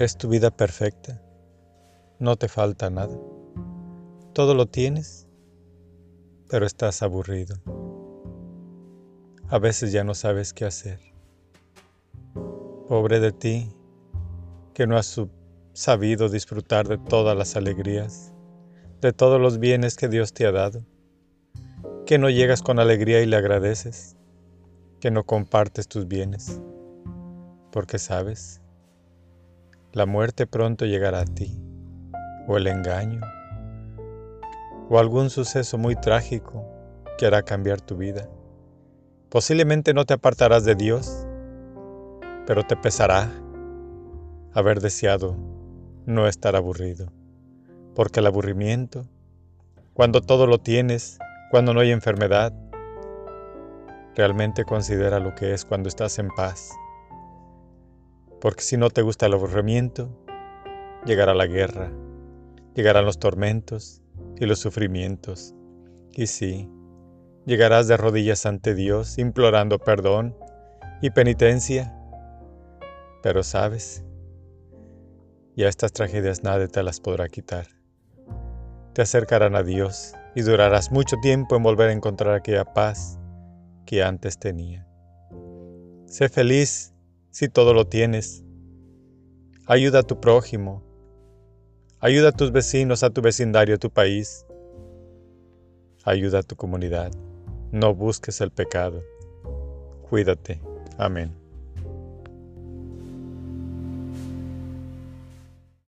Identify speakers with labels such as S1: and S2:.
S1: Es tu vida perfecta. No te falta nada. Todo lo tienes, pero estás aburrido. A veces ya no sabes qué hacer. Pobre de ti, que no has sabido disfrutar de todas las alegrías, de todos los bienes que Dios te ha dado, que no llegas con alegría y le agradeces, que no compartes tus bienes, porque sabes, la muerte pronto llegará a ti, o el engaño, o algún suceso muy trágico que hará cambiar tu vida. Posiblemente no te apartarás de Dios, pero te pesará haber deseado no estar aburrido, porque el aburrimiento, cuando todo lo tienes, cuando no hay enfermedad, realmente considera lo que es cuando estás en paz porque si no te gusta el aburrimiento, llegará la guerra, llegarán los tormentos y los sufrimientos. Y sí, llegarás de rodillas ante Dios implorando perdón y penitencia. Pero sabes, ya estas tragedias nadie te las podrá quitar. Te acercarán a Dios y durarás mucho tiempo en volver a encontrar aquella paz que antes tenía. Sé feliz si todo lo tienes. Ayuda a tu prójimo. Ayuda a tus vecinos, a tu vecindario, a tu país. Ayuda a tu comunidad. No busques el pecado. Cuídate. Amén.